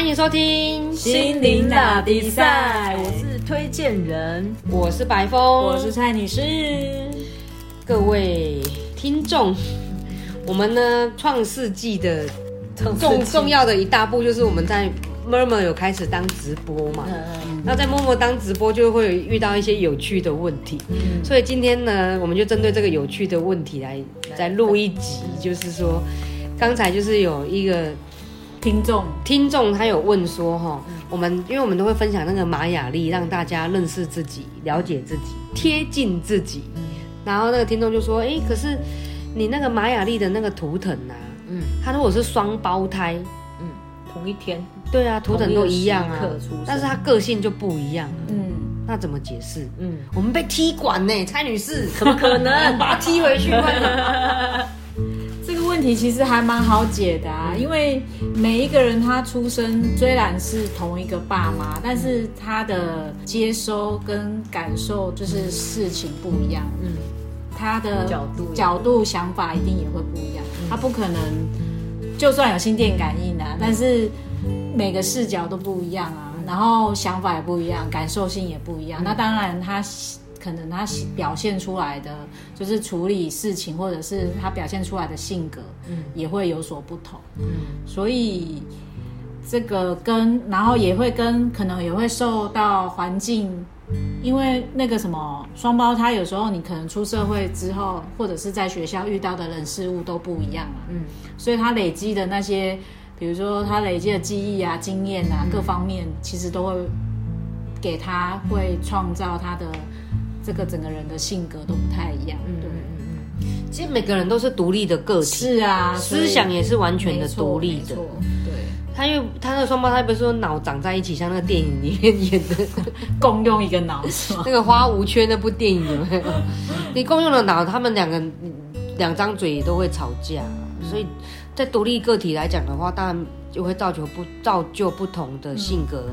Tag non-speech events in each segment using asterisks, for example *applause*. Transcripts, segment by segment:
欢迎收听心灵打比赛，我是推荐人，我是白峰，我是蔡女士。各位听众，我们呢创世纪的重重要的一大步就是我们在 Murmur 有开始当直播嘛。那在默默当直播就会遇到一些有趣的问题，所以今天呢，我们就针对这个有趣的问题来再录一集，就是说，刚才就是有一个听众听众他有问说哈，我们因为我们都会分享那个玛雅历，让大家认识自己、了解自己、贴近自己。然后那个听众就说，哎，可是你那个玛雅历的那个图腾啊，嗯，他如果是双胞胎，嗯，同一天。对啊，图腾都一样啊，但是他个性就不一样。嗯，那怎么解释？嗯，我们被踢馆呢，蔡女士，怎么可能 *laughs* 把他踢回去？这 *laughs* 个问题其实还蛮好解的啊，因为每一个人他出生虽然是同一个爸妈，但是他的接收跟感受就是事情不一样。嗯，他的角度、角度、想法一定也会不一样。他不可能，就算有心电感应啊，但是。每个视角都不一样啊，然后想法也不一样，感受性也不一样。那当然，他可能他表现出来的就是处理事情，或者是他表现出来的性格，嗯，也会有所不同。嗯，所以这个跟然后也会跟可能也会受到环境，因为那个什么双胞胎有时候你可能出社会之后，或者是在学校遇到的人事物都不一样啊。嗯，所以他累积的那些。比如说他累积的记忆啊、经验啊，各方面其实都会给他会创造他的这个整个人的性格都不太一样。嗯嗯嗯其实每个人都是独立的个体，是啊，思想也是完全的独立的。对，他因为他的双胞胎不是说脑长在一起，像那个电影里面演的 *laughs* 共用一个脑，那个花无缺那部电影有没有？*laughs* 你共用了脑，他们两个两张嘴都会吵架，所以。在独立个体来讲的话，当然就会造就不造就不同的性格，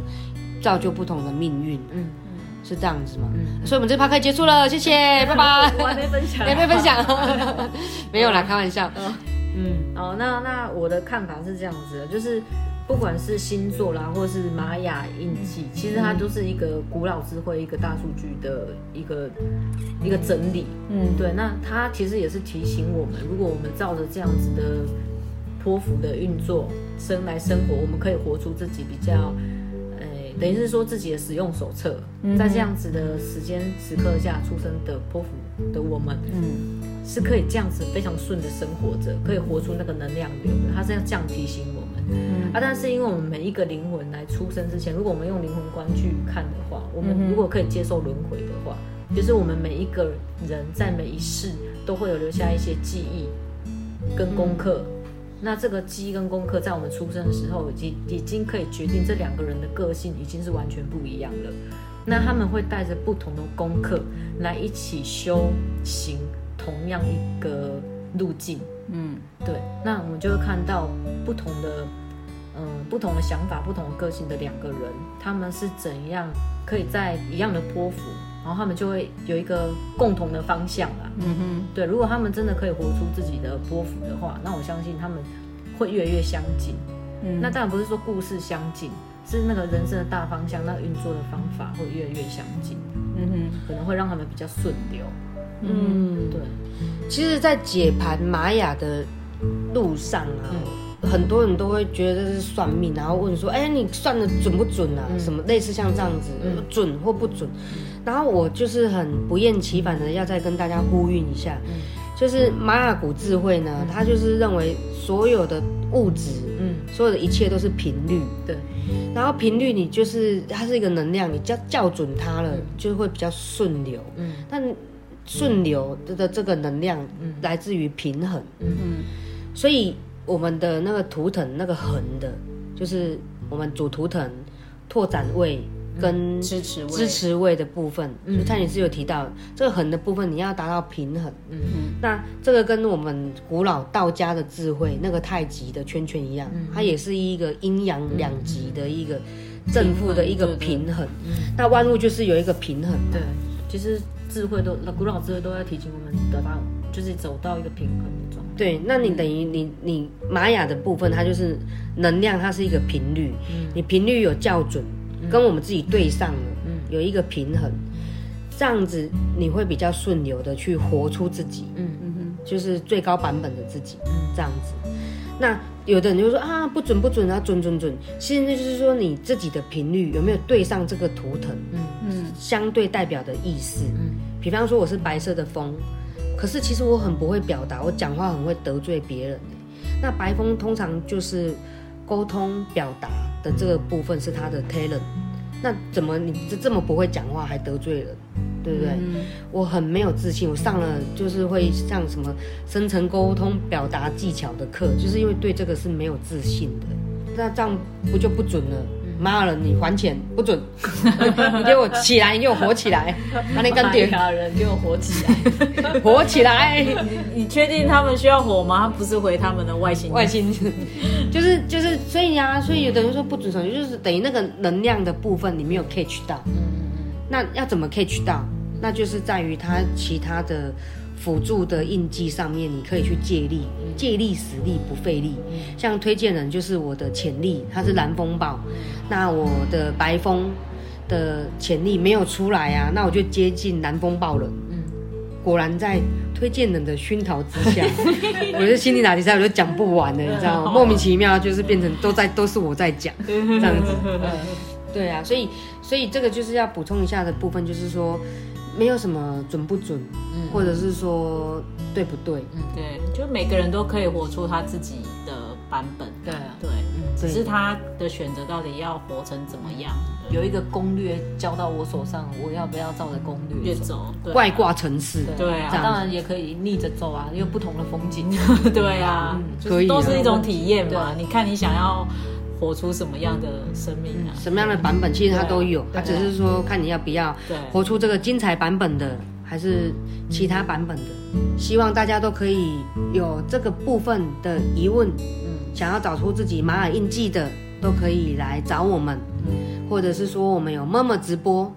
造就不同的命运。嗯是这样子吗？嗯，所以我们这趴可以结束了，谢谢，*laughs* 拜拜。我还没分享，*laughs* 还没分享，*laughs* 没有啦，开玩笑。嗯，哦，那那我的看法是这样子的，就是不管是星座啦，或是玛雅印记，其实它都是一个古老智慧、一个大数据的一个一个整理。嗯，对，那它其实也是提醒我们，如果我们照着这样子的。托福的运作，生来生活，我们可以活出自己比较，诶，等于是说自己的使用手册，在这样子的时间时刻下出生的泼妇的我们，嗯，是可以这样子非常顺的生活着，可以活出那个能量流的。他是要这样提醒我们，嗯啊，但是因为我们每一个灵魂来出生之前，如果我们用灵魂观去看的话，我们如果可以接受轮回的话，就是我们每一个人在每一世都会有留下一些记忆跟功课。那这个基跟功课在我们出生的时候，已经已经可以决定这两个人的个性已经是完全不一样了。那他们会带着不同的功课来一起修行同样一个路径。嗯，对。那我们就会看到不同的，嗯，不同的想法、不同的个性的两个人，他们是怎样可以在一样的波幅。然后他们就会有一个共同的方向啦。嗯哼，对，如果他们真的可以活出自己的波幅的话，那我相信他们会越来越相近。嗯，那当然不是说故事相近，是那个人生的大方向，那运作的方法会越来越相近。嗯哼，可能会让他们比较顺流。嗯，对。其实，在解盘玛雅的路上啊，很多人都会觉得这是算命，然后问说：“哎，你算的准不准啊？什么类似像这样子，准或不准？”然后我就是很不厌其烦的要再跟大家呼吁一下，就是玛雅古智慧呢，它就是认为所有的物质，嗯，所有的一切都是频率，对。然后频率你就是它是一个能量，你叫校准它了，就会比较顺流。嗯。但顺流的这个能量来自于平衡。嗯嗯。所以我们的那个图腾那个横的，就是我们主图腾拓展位。跟支持位支持位的部分，就蔡女士有提到这个横的部分，你要达到平衡。嗯嗯，那这个跟我们古老道家的智慧那个太极的圈圈一样，它也是一个阴阳两极的一个正负的一个平衡。那万物就是有一个平衡。对，其实智慧都那古老智慧都在提醒我们得到。就是走到一个平衡的状态。对，那你等于你你玛雅的部分，它就是能量，它是一个频率，你频率有校准，跟我们自己对上了，有一个平衡，这样子你会比较顺流的去活出自己，嗯嗯嗯，就是最高版本的自己，这样子。那有的人就说啊不准不准啊准准准，其实那就是说你自己的频率有没有对上这个图腾，嗯。嗯，相对代表的意思。嗯比方说我是白色的风，可是其实我很不会表达，我讲话很会得罪别人欸。那白风通常就是沟通表达的这个部分是他的 talent。那怎么你这这么不会讲话还得罪人，对不对？嗯我很没有自信，我上了就是会上什么深层沟通表达技巧的课，就是因为对这个是没有自信的。那这样不就不准了？骂了你还钱不准，*laughs* 你给我起来，你给我活起来，把你跟玛点人给我活起来！活起来。你你确定他们需要火吗？不是回他们的外星人外星人就是就是，所以呀、所以有的人说不准手，就是等于那个能量的部分你没有 catch 到。那要怎么 catch 到？那就是在于他其他的辅助的印记上面，你可以去借力，借力使力不费力。像推荐人就是我的潜力，它是蓝风暴，那我的白风的潜力没有出来啊，那我就接近蓝风暴人。果然在推荐人的熏陶之下，*laughs* 我就心理打题赛我就讲不完了，你知道吗？莫名其妙就是变成都在都是我在讲 *laughs* 这样子。对啊，所以所以这个就是要补充一下的部分，就是说没有什么准不准，或者是说对不对，嗯。对，就每个人都可以活出他自己的版本。对。啊对，只是他的选择到底要活成怎么样，有一个攻略交到我手上，我要不要照着攻略越？走，对外挂城市，对啊。当然也可以逆着走啊，有不同的风景。*laughs* 对啊，都是一种体验嘛。对你看你想要活出什么样的生命啊？什么样的版本其实它都有，对。啊它只是说看你要不要对。活出这个精彩版本的，还是其他版本的。希望大家都可以有这个部分的疑问，想要找出自己玛雅印记的，都可以来找我们，或者是说我们有默默直播，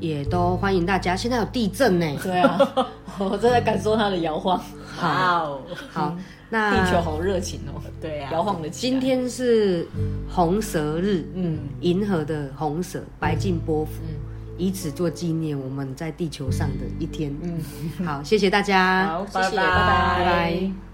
也都欢迎大家。现在有地震呢，对啊，*laughs* 我正在感受它的摇晃，哇哦，好，那地球好热情哦，对啊，摇晃的。今天是红蛇日，嗯。银河的红蛇，白净波幅，嗯。以此做纪念我们在地球上的一天。嗯，好，谢谢大家，好，谢谢，拜拜拜拜。拜拜。